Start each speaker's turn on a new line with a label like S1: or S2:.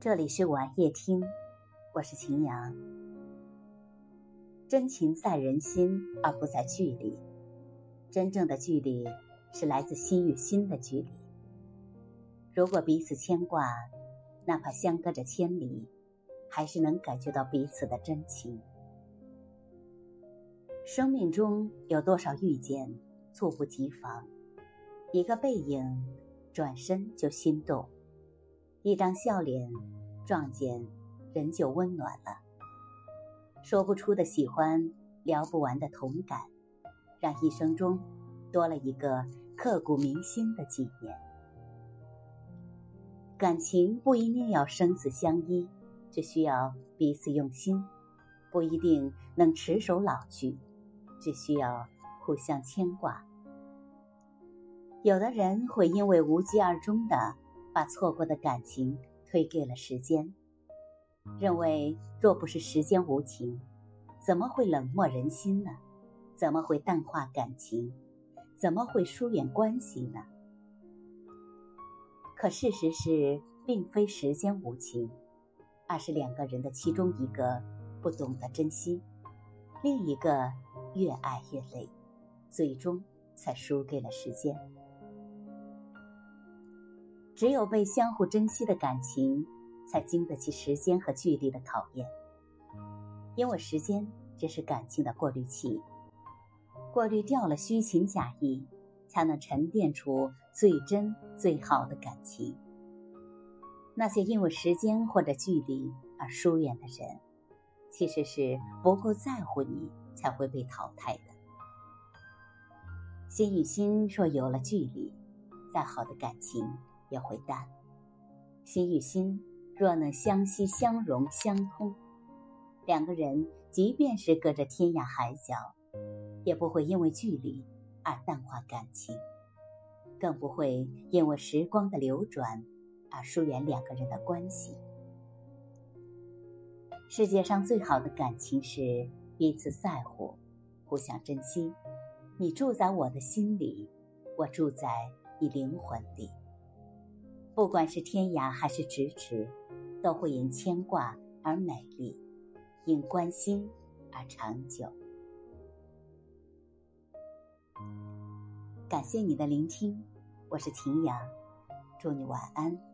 S1: 这里是晚夜听，我是秦阳。真情在人心，而不在距离。真正的距离是来自心与心的距离。如果彼此牵挂，哪怕相隔着千里，还是能感觉到彼此的真情。生命中有多少遇见，猝不及防，一个背影，转身就心动。一张笑脸，撞见人就温暖了。说不出的喜欢，聊不完的同感，让一生中多了一个刻骨铭心的纪念。感情不一定要生死相依，只需要彼此用心；不一定能持守老去，只需要互相牵挂。有的人会因为无疾而终的。把错过的感情推给了时间，认为若不是时间无情，怎么会冷漠人心呢？怎么会淡化感情？怎么会疏远关系呢？可事实是，并非时间无情，而是两个人的其中一个不懂得珍惜，另一个越爱越累，最终才输给了时间。只有被相互珍惜的感情，才经得起时间和距离的考验。因为时间只是感情的过滤器，过滤掉了虚情假意，才能沉淀出最真最好的感情。那些因为时间或者距离而疏远的人，其实是不够在乎你，才会被淘汰的。心与心若有了距离，再好的感情。也会淡。心与心若能相惜、相融、相通，两个人即便是隔着天涯海角，也不会因为距离而淡化感情，更不会因为时光的流转而疏远两个人的关系。世界上最好的感情是彼此在乎、互相珍惜。你住在我的心里，我住在你灵魂里。不管是天涯还是咫尺，都会因牵挂而美丽，因关心而长久。感谢你的聆听，我是秦阳，祝你晚安。